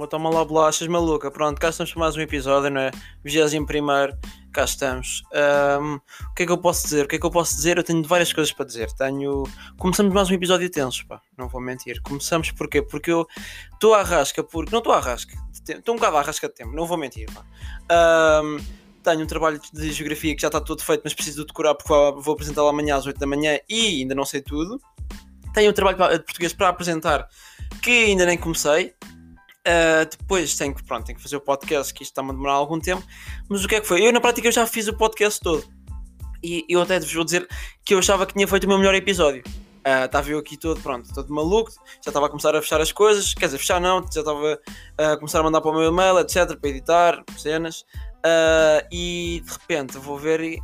Então, toma lá bolachas maluca. Pronto, cá estamos para mais um episódio, não é? 21 primeiro, cá estamos. Um, o que é que eu posso dizer? O que é que eu posso dizer? Eu tenho várias coisas para dizer. Tenho. Começamos mais um episódio tenso, pá. Não vou mentir. Começamos porquê? Porque eu estou à rasca, porque. Não estou à rasca. Estou um bocado à rasca de tempo, não vou mentir, pá. Um, tenho um trabalho de geografia que já está todo feito, mas preciso de decorar porque vou apresentá-lo amanhã às 8 da manhã e ainda não sei tudo. Tenho um trabalho de português para apresentar que ainda nem comecei. Uh, depois tenho que, pronto, tenho que fazer o podcast, que isto está-me a demorar algum tempo. Mas o que é que foi? Eu, na prática, eu já fiz o podcast todo. E eu até vos vou dizer que eu achava que tinha feito o meu melhor episódio. Uh, estava eu aqui todo, pronto, todo maluco. Já estava a começar a fechar as coisas. Quer dizer, fechar não, já estava a começar a mandar para o meu e-mail, etc. Para editar, cenas. Uh, e de repente vou ver e.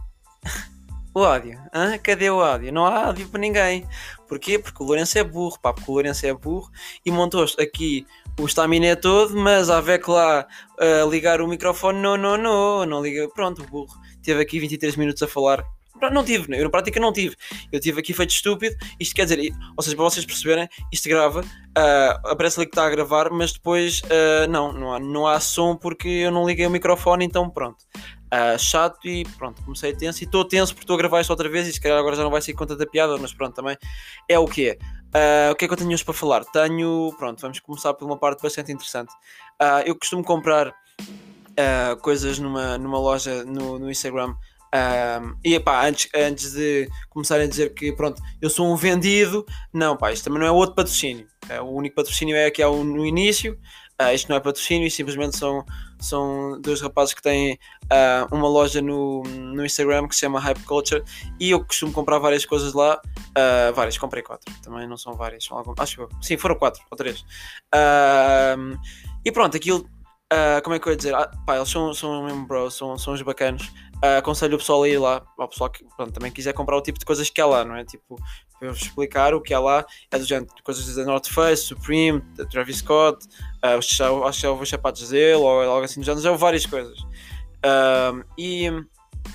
o áudio. Hã? Cadê o áudio? Não há áudio para ninguém. Porquê? Porque o Lourenço é burro, pá, porque o Lourenço é burro e montou aqui o estaminé todo, mas a que lá uh, ligar o microfone, não, não, não, não liga. Pronto, burro teve aqui 23 minutos a falar. Não tive, eu na prática não tive. Eu tive aqui feito estúpido. Isto quer dizer, ou seja, para vocês perceberem, isto grava, uh, aparece ali que está a gravar, mas depois uh, não, não há, não há som porque eu não liguei o microfone, então pronto uh, chato e pronto, comecei tenso e estou tenso porque estou a gravar isto outra vez e se calhar agora já não vai ser conta da piada, mas pronto, também é o que é. Uh, o que é que eu tenho hoje para falar? Tenho, pronto, vamos começar por uma parte bastante interessante. Uh, eu costumo comprar coisas numa, numa loja no, no Instagram e pá, antes, antes de começarem a dizer que pronto, eu sou um vendido, não, pá, isto também não é outro patrocínio. É, o único patrocínio é que é no início, uh, isto não é patrocínio, simplesmente são, são dois rapazes que têm uh, uma loja no, no Instagram que se chama Hype Culture e eu costumo comprar várias coisas lá. Uh, várias, comprei quatro, também não são várias, são algumas, acho que sim, foram quatro ou três. Uh, e pronto, aquilo, como é que eu ia dizer? Ah, pá, eles são, são mesmo são, são os bacanos. Uh, aconselho o pessoal a ir lá, ao pessoal que pronto, também quiser comprar o tipo de coisas que há lá, não é? Tipo, para explicar o que há lá, é do género coisas da North Face, Supreme, Travis Scott, uh, acho que já os sapatos dele, ou algo assim do género, já várias coisas. Uh, e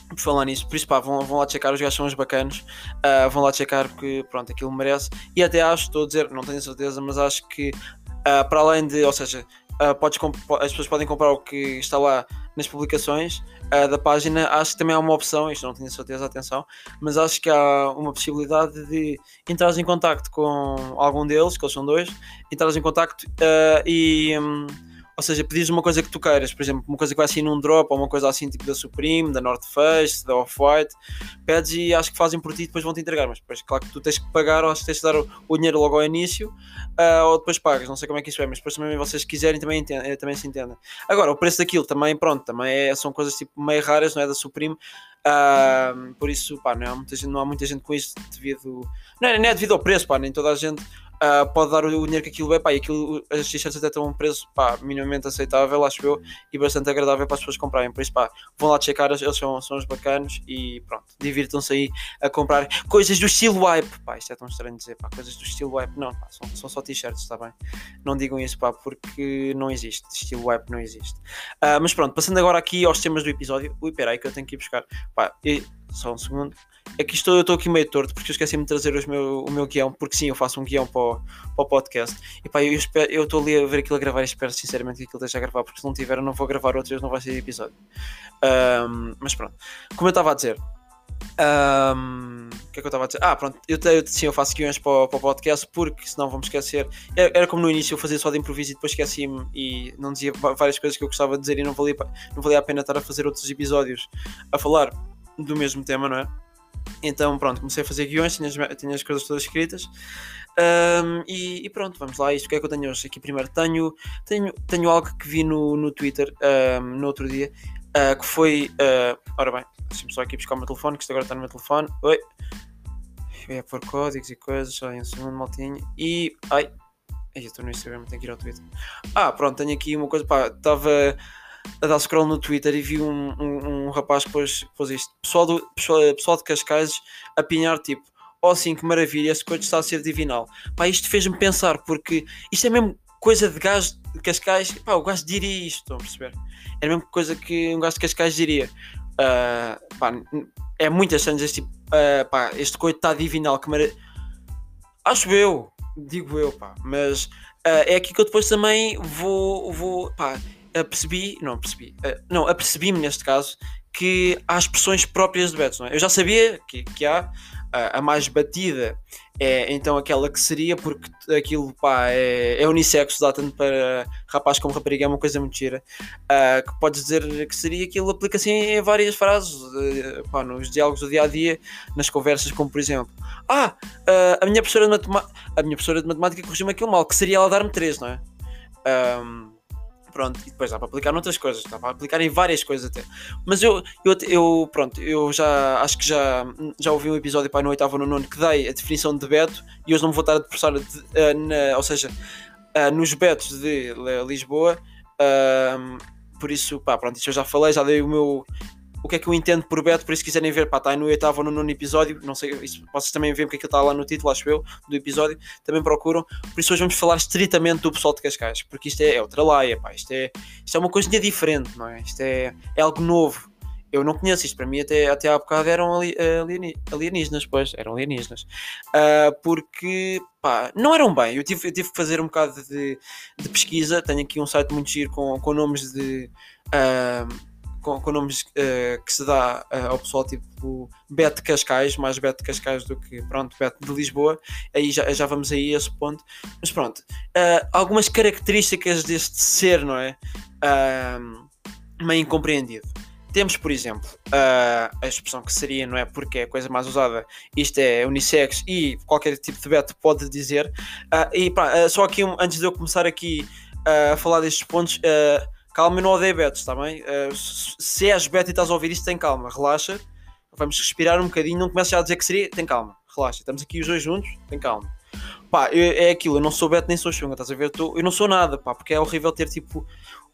por falar nisso, por isso pá, vão, vão lá checar, os gajos são uns bacanos, uh, vão lá checar porque pronto, aquilo merece. E até acho, estou a dizer, não tenho certeza, mas acho que uh, para além de, ou seja, uh, podes as pessoas podem comprar o que está lá nas publicações uh, da página, acho que também há uma opção, isto não tenho certeza, atenção, mas acho que há uma possibilidade de entrar em contacto com algum deles, que eles são dois, entrar em contacto uh, e. Um, ou seja, pedires uma coisa que tu queiras, por exemplo, uma coisa que vai assim num drop ou uma coisa assim tipo da Supreme, da North Face, da Off-White, pedes e acho que fazem por ti e depois vão te entregar. Mas depois, claro que tu tens que pagar ou tens que dar o, dinheiro logo ao início uh, ou depois pagas. Não sei como é que isso é, mas depois também vocês quiserem também, entendem, eh, também se entendem. Agora, o preço daquilo também, pronto, também é, são coisas tipo meio raras, não é? Da Supreme. Uh, por isso, pá, não há, muita gente, não há muita gente com isso devido. Não é, não é devido ao preço, pá, nem toda a gente uh, pode dar o dinheiro que aquilo é, pá, e aquilo, as t-shirts até a um preço, pá, minimamente aceitável, acho eu, e bastante agradável para as pessoas comprarem, por isso, pá, vão lá checar, eles são, são os bacanos e pronto, divirtam-se aí a comprar coisas do estilo wipe, pá, isto é tão estranho dizer, pá, coisas do estilo wipe, não, pá, são, são só t-shirts, está bem? Não digam isso, pá, porque não existe, estilo wipe não existe. Uh, mas pronto, passando agora aqui aos temas do episódio, ui, peraí que eu tenho que ir buscar, pá, e, só um segundo. É que estou, eu estou aqui meio torto porque eu esqueci-me de trazer os meu, o meu guião, porque sim, eu faço um guião para o, para o podcast. E pá, eu, estou ali a ver aquilo a gravar e espero sinceramente que aquilo esteja a gravar, porque se não tiver eu não vou gravar outro, não vai ser episódio. Um, mas pronto, como eu estava a dizer, um, o que é que eu estava a dizer? Ah, pronto, eu, eu, sim, eu faço guiões para, para o podcast porque senão vamos esquecer. Era, era, como no início eu fazia só de improviso e depois esqueci-me e não dizia várias coisas que eu gostava de dizer e não valia, não valia a pena estar a fazer outros episódios a falar do mesmo tema, não é? Então, pronto, comecei a fazer guiões, tinha as, tinha as coisas todas escritas. Um, e, e, pronto, vamos lá. Isto que é que eu tenho hoje? Aqui primeiro tenho, tenho, tenho algo que vi no, no Twitter um, no outro dia uh, que foi. Uh, ora bem, deixa-me só aqui buscar o meu telefone, que isto agora está no meu telefone. Oi, eu ia pôr códigos e coisas, só em um segundo, maltinho. E. Ai, eu estou no Instagram, tenho que ir ao Twitter. Ah, pronto, tenho aqui uma coisa, pá, estava a dar scroll no Twitter e vi um, um, um rapaz que pôs, pôs isto. Pessoal, do, pessoal, pessoal de Cascais a pinhar tipo, oh sim, que maravilha, esse coach está a ser divinal. Pá, isto fez-me pensar, porque isto é mesmo coisa de gajo de Cascais, pá, o gajo diria isto, estão a perceber? É a mesma coisa que um gajo de Cascais diria. Uh, pá, é muitas cenas este tipo, uh, pá, este coito está divinal, que maravilha. Acho eu, digo eu, pá. Mas uh, é aqui que eu depois também vou, vou pá, apercebi, não percebi, uh, não, apercebi-me neste caso que há expressões próprias de Betos, é? Eu já sabia que, que há, a, a mais batida é então aquela que seria, porque aquilo pá, é, é unissexo, dá tanto para rapaz como rapariga, é uma coisa muito. Uh, que podes dizer que seria aquilo, aplica-se em várias frases, uh, pá, nos diálogos do dia a dia, nas conversas, como por exemplo: Ah, uh, a, minha professora de matemática, a minha professora de matemática corrigiu-me aquilo mal, que seria ela dar-me 3, não é? Um, pronto, e depois dá para aplicar noutras coisas, dá para aplicar em várias coisas até. Mas eu, eu, eu pronto, eu já acho que já, já ouvi um episódio para no oitavo ou no nono que dei a definição de Beto e hoje não me vou estar a depressar, uh, na, ou seja, uh, nos Betos de Lisboa. Uh, por isso, pá, pronto, isso eu já falei, já dei o meu, o que é que eu entendo por Beto, por isso quiserem ver, pá, está aí no oitavo ou no nono episódio, não sei, isso, vocês também veem porque é que está lá no título, acho eu, do episódio, também procuram, por isso hoje vamos falar estritamente do pessoal de Cascais, porque isto é, é outra laia, pá, isto é, isto é uma coisinha diferente, não é? Isto é, é algo novo, eu não conheço isto, para mim até, até há bocado eram alienígenas, pois, eram alienígenas, uh, porque, pá, não eram bem, eu tive, eu tive que fazer um bocado de, de pesquisa, tenho aqui um site muito giro com, com nomes de... Uh, com, com nomes uh, que se dá uh, ao pessoal tipo Beto Cascais, mais Beto Cascais do que pronto, Beto de Lisboa, aí já, já vamos aí a esse ponto. Mas pronto, uh, algumas características deste ser, não é? meio incompreendido. Temos, por exemplo, a expressão que seria, não é? Porque é a coisa mais usada, isto é unissex e qualquer tipo de beto pode dizer. e pá, só aqui, antes de eu começar aqui a falar destes pontos, calma não odeio betos, está bem? Uh, se és beto e estás a ouvir isto, tem calma, relaxa. Vamos respirar um bocadinho, não comeces já a dizer que seria, tem calma, relaxa. Estamos aqui os dois juntos, tem calma. Pá, é aquilo, eu não sou beto nem sou chunga, estás a ver? Eu, eu não sou nada, pá, porque é horrível ter tipo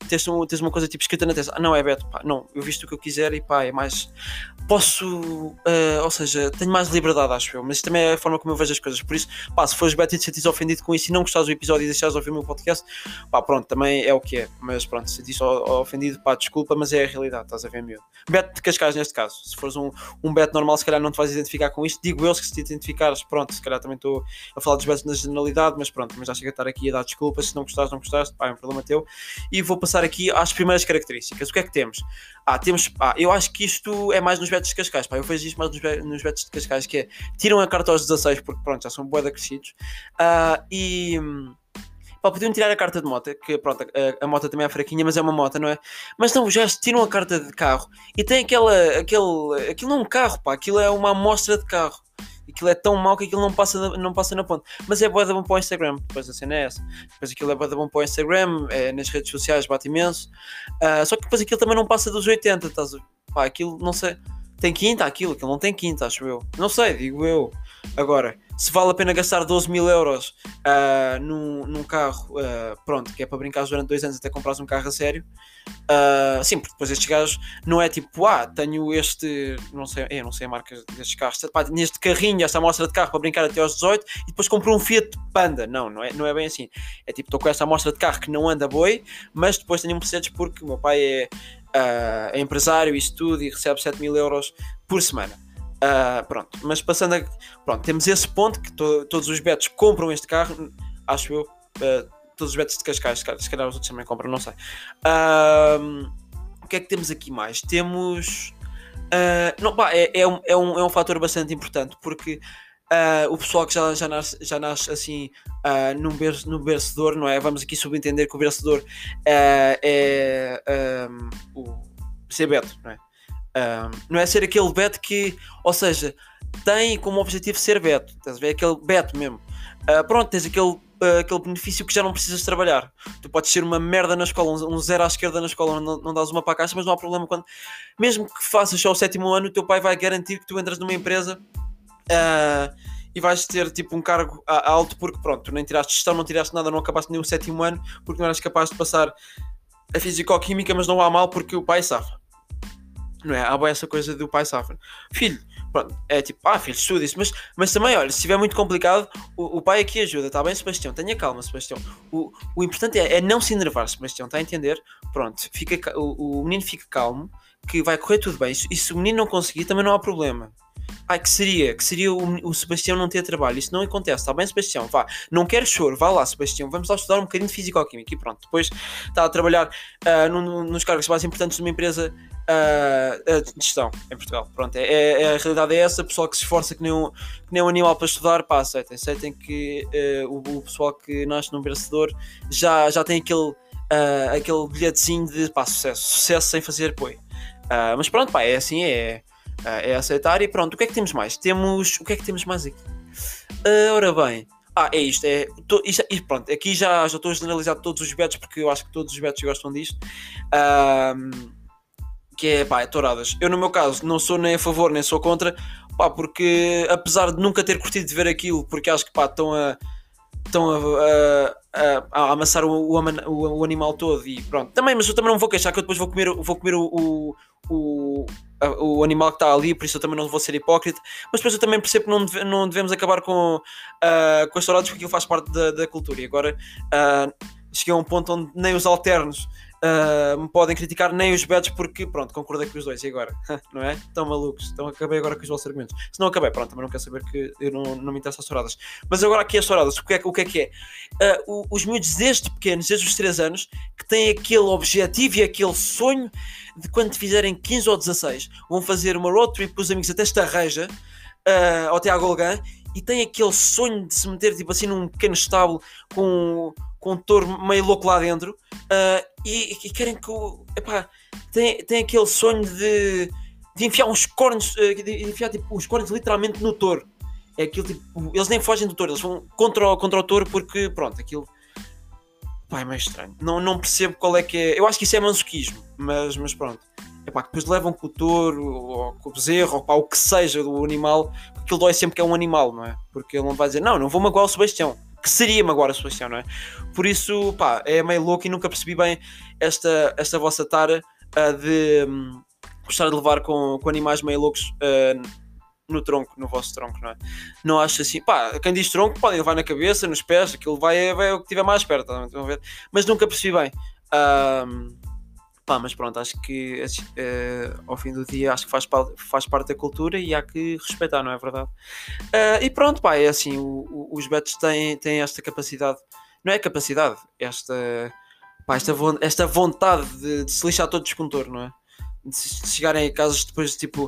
tens uma coisa tipo escrita na testa, ah, não é Beto, pá, não, eu visto o que eu quiser e pá, é mais. Posso, uh, ou seja, tenho mais liberdade, acho eu, mas isso também é a forma como eu vejo as coisas. Por isso, pá, se fores Beto e te sentires ofendido com isso e não gostares do episódio e deixares de ouvir o meu podcast, pá, pronto, também é o que é. Mas pronto, se sentires ofendido, pá, desculpa, mas é a realidade, estás a ver, meu. Beto de Cascais, neste caso, se fores um, um Beto normal, se calhar não te vais identificar com isto. Digo eu, se te identificares, pronto, se calhar também estou a falar dos Betos na generalidade, mas pronto, mas já chega a estar aqui a dar desculpas. Se não gostares, não gostaste, pá, é um problema teu. E vou passar aqui às primeiras características, o que é que temos? Ah, temos. Ah, eu acho que isto é mais nos betos de Cascais. Pá, eu vejo isto mais nos, nos betos de Cascais, que é tiram a carta aos 16, porque pronto, já são boeda crescidos. Ah, e. Pá, podiam tirar a carta de moto, que pronto, a, a moto também é fraquinha, mas é uma moto, não é? Mas não, já tiram a carta de carro e tem aquela. aquele, aquilo não é um carro, pá, aquilo é uma amostra de carro aquilo é tão mau que aquilo não passa, não passa na ponta. Mas é boa bom para o Instagram, depois a cena é essa. Depois aquilo é boa bom para o Instagram, é, nas redes sociais bate imenso. Uh, só que depois aquilo também não passa dos 80, estás a... Pá, aquilo não sei. Tem quinta aquilo, aquilo não tem quinta, acho eu. Não sei, digo eu. Agora, se vale a pena gastar 12 mil euros uh, num, num carro, uh, pronto, que é para brincar durante dois anos até comprares um carro a sério, uh, sim, porque depois estes gajos não é tipo, ah, tenho este, não sei, eu não sei a marca destes carros, pá, neste carrinho, esta amostra de carro para brincar até aos 18 e depois compro um Fiat Panda. Não, não é, não é bem assim. É tipo, estou com esta amostra de carro que não anda boi, mas depois tenho um Mercedes porque o meu pai é, é empresário e estuda e recebe 7 mil euros por semana. Uh, pronto, mas passando a. Pronto, temos esse ponto que to, todos os betos compram este carro, acho eu. Uh, todos os betos de Cascais, se calhar os outros também compram, não sei. Uh, o que é que temos aqui mais? Temos. não, pá, é, é, um, é, um, é um fator bastante importante porque o pessoal que já, já, nasce, já nasce assim num, ber, no bercedor, não é? Vamos aqui subentender que o bercedor é um, o ser beto, não é? Um, não é ser aquele beto que, ou seja, tem como objetivo ser beto, estás a ver? Aquele beto mesmo. Uh, pronto, tens aquele, uh, aquele benefício que já não precisas trabalhar. Tu podes ser uma merda na escola, um, um zero à esquerda na escola, não, não dás uma para a caixa, mas não há problema quando, mesmo que faças só o sétimo ano, o teu pai vai garantir que tu entras numa empresa uh, e vais ter tipo um cargo alto, porque pronto, tu nem tiraste gestão, não tiraste nada, não acabaste nem o sétimo ano, porque não eras capaz de passar a físico-química, mas não há mal porque o pai safa. Não é? Há essa coisa do pai safra. Filho, pronto, é tipo, ah, filho, estuda isso, mas, mas também, olha, se estiver muito complicado, o, o pai aqui ajuda, está bem, Sebastião? Tenha calma, Sebastião. O, o importante é, é não se enervar, Sebastião, está a entender? Pronto, fica, o, o menino fica calmo, que vai correr tudo bem. E se o menino não conseguir, também não há problema. Ai, que seria, que seria o, o Sebastião não ter trabalho. Isso não acontece, está bem, Sebastião? Vá, não quero choro, vá lá, Sebastião. Vamos lá estudar um bocadinho de Físico-Química e pronto. Depois está a trabalhar uh, nos cargos mais importantes de uma empresa uh, de gestão em Portugal. Pronto, é, é, é, a realidade é essa. O pessoal que se esforça que nem um, que nem um animal para estudar, pá, aceitem. Aceitem que uh, o, o, pessoal que nasce num vencedor já, já tem aquele, aquele bilhetezinho de pá, sucesso. Sucesso sem fazer apoio. mas pronto, pá, é assim, é Uh, é aceitar e pronto. O que é que temos mais? Temos. O que é que temos mais aqui? Uh, ora bem. Ah, é isto. É, to, isto, isto pronto, aqui já, já estou a generalizar todos os betos porque eu acho que todos os betos gostam disto. Uh, que é, pá, é touradas. Eu, no meu caso, não sou nem a favor nem sou contra, pá, porque apesar de nunca ter curtido de ver aquilo, porque acho que, pá, estão a. Estão a, a, a, amassar o, o, o, animal todo e pronto. Também, mas eu também não vou queixar que eu depois vou comer, vou comer o, o, o animal que está ali, por isso eu também não vou ser hipócrita, mas depois eu também percebo que não, deve, não devemos acabar com, uh, com as touradas porque aquilo faz parte da, da cultura. E agora uh, cheguei a um ponto onde nem os alternos uh, me podem criticar, nem os betos, porque pronto, concordei com os dois. E agora? não é? Estão malucos. Então acabei agora com os vossos argumentos. Se não acabei, pronto, também não quero saber que eu não, não me interessa as touradas. Mas agora aqui as touradas, o que é, o que é que é? Uh, os miúdos desde pequenos, desde os 3 anos, que têm aquele objetivo e aquele sonho de quando fizerem 15 ou 16, vão fazer uma road trip com os amigos até esta reja, uh, até à Golgã, e têm aquele sonho de se meter tipo assim num pequeno estábulo com com um touro meio louco lá dentro uh, e, e, querem que o. Epá, tem, tem aquele sonho de, de enfiar uns cornos, uh, de enfiar tipo, os cornos literalmente no touro. É aquilo tipo. Eles nem fogem do touro, eles vão contra o, contra o touro porque, pronto, aquilo. Pá, é meio estranho. Não, não percebo qual é que é. Eu acho que isso é masoquismo, mas, mas pronto. Epá, depois levam com o touro, ou com o bezerro, ou pá, o que seja do animal, porque aquilo dói sempre que é um animal, não é? Porque ele não vai dizer, não, não vou magoar o Sebastião que seria-me agora a Sebastião, não é? Por isso, pá, é meio louco e nunca percebi bem esta, esta vossa tara uh, de um, gostar de levar com, com animais meio loucos uh, no tronco, no vosso tronco, não é? Não acho assim, pá, quem diz tronco podem levar na cabeça, nos pés, aquilo vai, vai o que tiver mais perto, a ver? Mas nunca percebi bem. Uh, Pá, mas pronto, acho que uh, ao fim do dia acho que faz, faz parte da cultura e há que respeitar, não é verdade? Uh, e pronto, pá, é assim, o, o, os betos têm, têm esta capacidade, não é capacidade, esta, pá, esta, esta vontade de, de se lixar todos com touro, não é? De, de chegarem a casa depois de tipo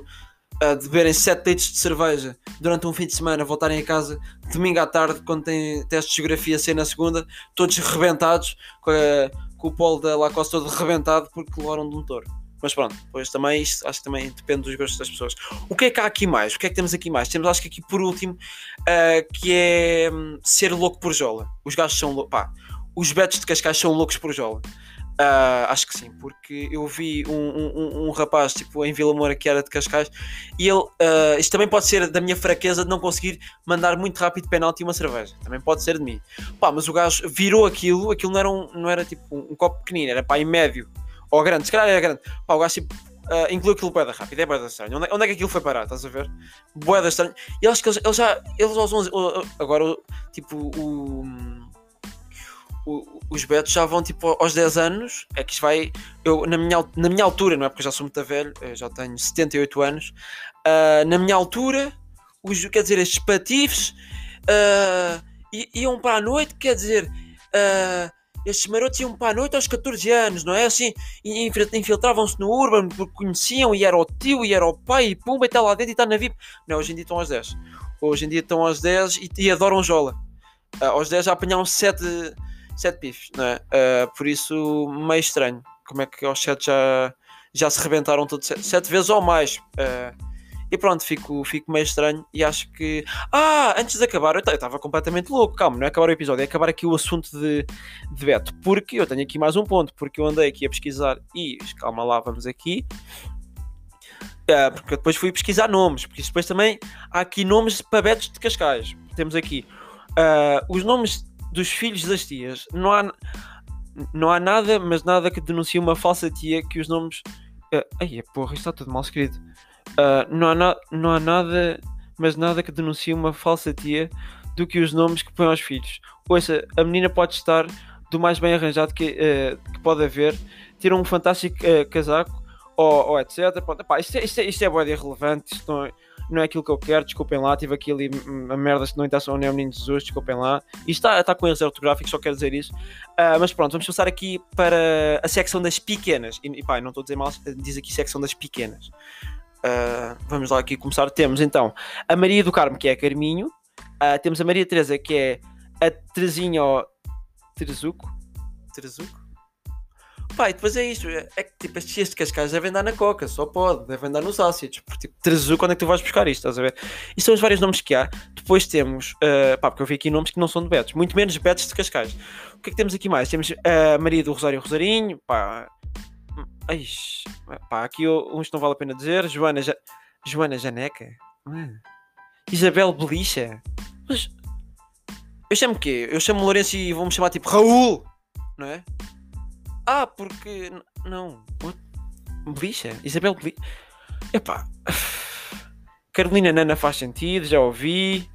uh, de beberem 7 litros de cerveja durante um fim de semana, voltarem a casa domingo à tarde, quando tem teste de geografia ser na segunda, todos rebentados com a com o polo da Lacoste todo rebentado porque levaram de um touro. Mas pronto, depois também isto acho que também depende dos gostos das pessoas. O que é que há aqui mais? O que é que temos aqui mais? Temos acho que aqui por último uh, que é um, ser louco por jola. Os gajos são loucos. Os betos de Cascais são loucos por jola. Uh, acho que sim, porque eu vi um, um, um, rapaz tipo, em Vila Moura que era de Cascais e ele, uh, isto também pode ser da minha fraqueza de não conseguir mandar muito rápido penalti uma cerveja, também pode ser de mim. Pá, mas o gajo virou aquilo, aquilo não era, um, não era tipo um, copo pequenino, era pá, em médio ou grande, se calhar era grande. Pá, o gajo tipo, uh, incluiu aquilo boeda rápido, é boeda estranho. Onde, é, onde é que aquilo foi parar? Estás a ver? Boeda estranho. E acho que eles, eles já, eles aos 11, agora, tipo, o os betos já vão tipo aos 10 anos. É que isto vai. Eu, na, minha, na minha altura, não é porque eu já sou muito velho, já tenho 78 anos. Uh, na minha altura, os, quer dizer, estes patifes uh, iam para a noite, quer dizer, uh, estes marotos iam para a noite aos 14 anos, não é? Assim, infiltravam-se no Urban porque conheciam e era o tio e era o pai e pumba e está lá dentro e está na VIP. Não, hoje em dia estão aos 10. Hoje em dia estão aos 10 e, e adoram jola. Uh, aos 10 já apanharam 7 7 pifes, não é? Uh, por isso, meio estranho. Como é que aos 7 já, já se rebentaram todos 7 vezes ou mais? Uh, e pronto, fico, fico meio estranho e acho que. Ah, antes de acabar, eu estava completamente louco. Calma, não é acabar o episódio, é acabar aqui o assunto de, de Beto. Porque eu tenho aqui mais um ponto, porque eu andei aqui a pesquisar e. Calma lá, vamos aqui. Uh, porque eu depois fui pesquisar nomes, porque depois também há aqui nomes para Betos de Cascais. Temos aqui uh, os nomes dos filhos das tias. Não há, não há nada, mas nada que denuncie uma falsa tia que os nomes. Uh, ai, porra, isto está tudo mal escrito. Uh, não, há na, não há nada, mas nada que denuncie uma falsa tia do que os nomes que põem aos filhos. Ouça, a menina pode estar do mais bem arranjado que, uh, que pode haver, ter um fantástico uh, casaco ou, ou etc. Pronto, isto, é, isto, é, isto é irrelevante, isto não, não é aquilo que eu quero, desculpem lá, tive aqui ali a merda que não intenção nem o menino Jesus, desculpem lá. E está, está com erros ortográficos, só quero dizer isso. Uh, mas pronto, vamos passar aqui para a secção das pequenas. E, e pá, não estou a dizer mal, diz aqui secção das pequenas. Uh, vamos lá aqui começar. Temos então a Maria do Carmo, que é a Carminho. Uh, temos a Maria Teresa, que é a Terezinha Terezuco. Terezuco? E depois é isto, é, é que tipo, estes de Cascais devem andar na Coca, só pode, devem andar nos ácidos, porque tipo, Terezu, quando é que tu vais buscar isto, estás a ver? E são os vários nomes que há. Depois temos, uh, pá, porque eu vi aqui nomes que não são de Betos, muito menos Betos de Cascais. O que é que temos aqui mais? Temos a uh, Maria do Rosário Rosarinho, pá, ai, pá, aqui uns não vale a pena dizer, Joana, ja... Joana Janeca, hum. Isabel Belicha, mas eu chamo o quê? Eu chamo Lourenço e vou-me chamar tipo Raul, não é? Ah, porque. Não. Belisha? Isabel Belisha. Epá. Carolina Nana faz sentido, já ouvi.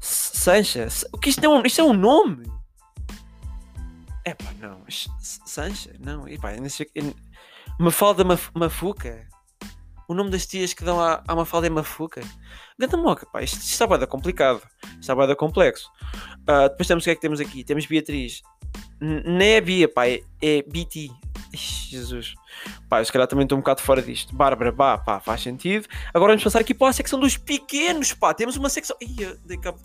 Sancha. O que isto é um, isto é um nome? Epá, não. Sancha? Não. Epá, Mafalda Maf Mafuca. O nome das tias que dão à, à Mafalda é Mafuca. Ganda moca, pá. Isto, isto está bem complicado. Isto está bem complexo. Uh, depois temos o que é que temos aqui? Temos Beatriz não é Bia, pá, é, é BT. Jesus. Pá, eu se calhar também estou um bocado fora disto. Bárbara, pá, pá, faz sentido. Agora vamos passar aqui para a secção dos pequenos, pá. Temos uma secção. Ih, dei, cabo...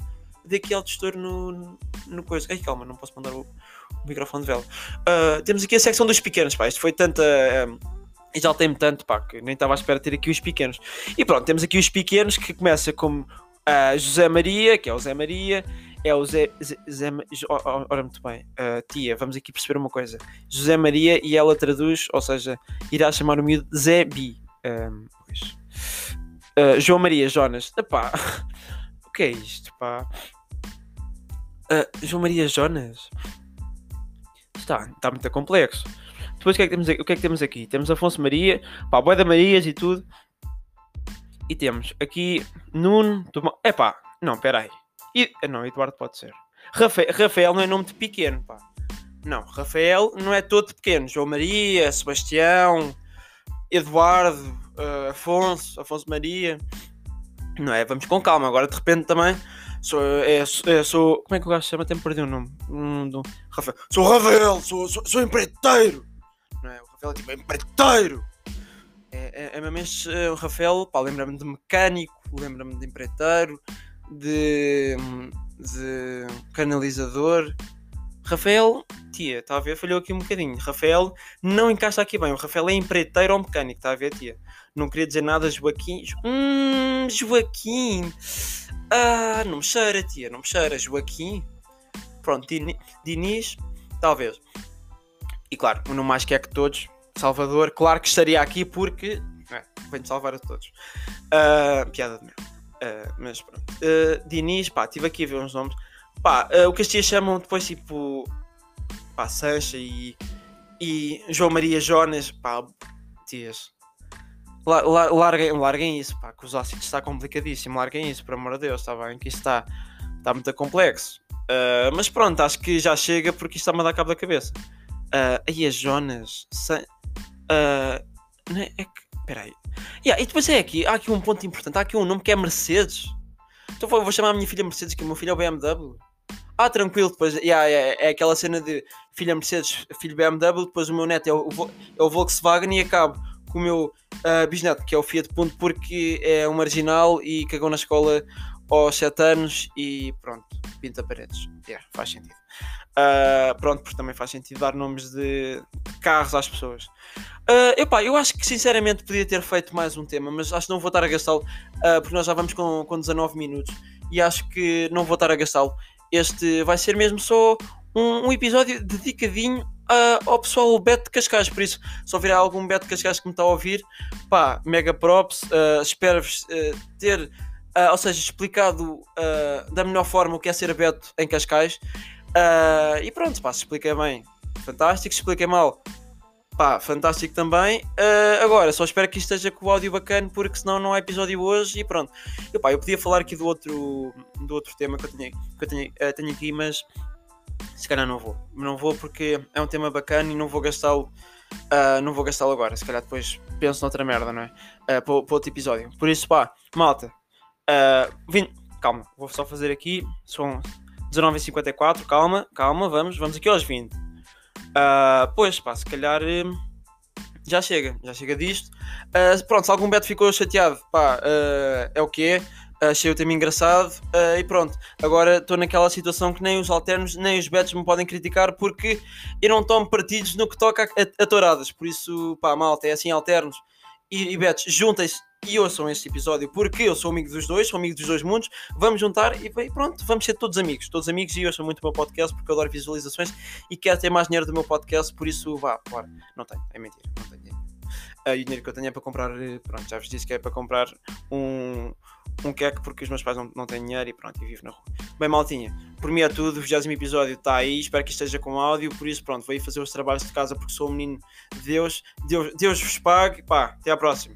dei aqui alto estouro no, no coisa. Ai, calma, não posso mandar o, o microfone de vela. Uh, temos aqui a secção dos pequenos, pá. Isto foi tanta. Um, e tem tanto, pá, que nem estava à espera de ter aqui os pequenos. E pronto, temos aqui os pequenos que começa como uh, José Maria, que é o Zé Maria é o Zé. Zé, Zé ora, muito bem, uh, tia, vamos aqui perceber uma coisa: José Maria e ela traduz, ou seja, irá chamar o miúdo Zé Bi. Uh, João Maria Jonas, epá, o que é isto, pá? Uh, João Maria Jonas está, está muito complexo. Depois o que, é que temos aqui? o que é que temos aqui? Temos Afonso Maria, pá, Boa da Marias e tudo. E temos aqui Nuno. é Epá, não, peraí. E, não, Eduardo pode ser. Rafael, Rafael não é nome de pequeno, pá. Não, Rafael não é todo pequeno. João Maria, Sebastião, Eduardo, uh, Afonso, Afonso Maria. Não é? Vamos com calma. Agora de repente também sou. É, é, sou como é que o gajo chama? Até me perdi o nome. Do, Rafael. Sou Rafael, sou, sou, sou empreiteiro. É? Rafael é tipo empreiteiro. É, é, é mesmo este, uh, o Rafael, pá, lembra-me de mecânico, lembra-me de empreiteiro, de, de canalizador. Rafael, tia, está a ver? Falhou aqui um bocadinho. Rafael não encaixa aqui bem. O Rafael é empreiteiro ou mecânico, está a ver, tia? Não queria dizer nada, Joaquim. Hum, Joaquim. Ah, não me cheira, tia, não me cheira. Joaquim. Pronto, Diniz, talvez. E claro, não mais que é que todos. Salvador, claro que estaria aqui porque. É, venho salvar a todos. Uh, piada de merda. Uh, mas pronto. Uh, Diniz, pá, estive aqui a ver uns nomes. Pá, o que chamam depois tipo. Pá, Sancha e. E João Maria Jonas, pá, tias. La, la, larguem, larguem isso, pá, que os ácidos está complicadíssimo. Larguem isso, por amor de Deus, está bem? Que isto está, está muito complexo. Mas pronto, acho que já chega porque isto está-me a dar cabo da cabeça. Uh, aí as Jonas. San, uh, é, é que. Peraí. Yeah, e depois é aqui, há aqui um ponto importante, há aqui um nome que é Mercedes. Então vou, vou chamar a minha filha Mercedes, que o meu filho é o BMW. Ah, tranquilo, depois yeah, yeah, é aquela cena de filha Mercedes, filho BMW, depois o meu neto é o, é o Volkswagen e acabo com o meu uh, bisneto, que é o Fiat Punto, porque é um marginal e cagou na escola aos 7 anos e pronto, pinta paredes. Yeah, faz sentido. Uh, pronto, porque também faz sentido dar nomes de, de carros às pessoas. Uh, epá, eu acho que sinceramente podia ter feito mais um tema, mas acho que não vou estar a gastá-lo, uh, porque nós já vamos com, com 19 minutos e acho que não vou estar a gastá-lo. Este vai ser mesmo só um, um episódio dedicadinho uh, ao pessoal Beto de Cascais. Por isso, se houver algum Beto de Cascais que me está a ouvir, pá, mega props. Uh, Espero-vos ter, ou seja, explicado da melhor forma o que é ser Beto em Cascais. Uh, e pronto, pá, se expliquei bem, fantástico. Se expliquei mal, pá, fantástico também. Uh, agora, só espero que isto esteja com o áudio bacana, porque senão não há episódio hoje. E pronto, eu, pá, eu podia falar aqui do outro, do outro tema que eu, tinha, que eu tenho, uh, tenho aqui, mas se calhar não vou. Não vou porque é um tema bacana e não vou gastá-lo. Uh, não vou gastá-lo agora, se calhar depois penso noutra merda, não é? Uh, para outro episódio. Por isso, pá, malta, Uh, 20... Calma, vou só fazer aqui. São 19h54. Calma, calma, vamos, vamos aqui aos 20. Uh, pois, pá, se calhar. Uh, já chega, já chega disto. Uh, pronto, se algum beto ficou chateado, pá, uh, é o que é. Achei o tema engraçado uh, e pronto. Agora estou naquela situação que nem os alternos nem os betos me podem criticar porque eu não tomo partidos no que toca a, a, a touradas. Por isso, pá, malta, é assim, alternos e, e betos, juntem-se e ouçam este episódio porque eu sou amigo dos dois, sou amigo dos dois mundos. Vamos juntar e pronto, vamos ser todos amigos. Todos amigos e ouçam muito o meu podcast porque eu adoro visualizações e quero ter mais dinheiro do meu podcast. Por isso, vá, bora. Não tenho, é mentira, não tenho dinheiro. Uh, e o dinheiro que eu tenho é para comprar, eh, pronto, já vos disse que é para comprar um, um queque porque os meus pais não, não têm dinheiro e pronto, e vivo na rua. Bem, maltinha, por mim é tudo, o 20 episódio está aí, espero que esteja com áudio, por isso pronto, vou aí fazer os trabalhos de casa porque sou um menino de Deus, Deus, Deus vos pague, pá, até à próxima.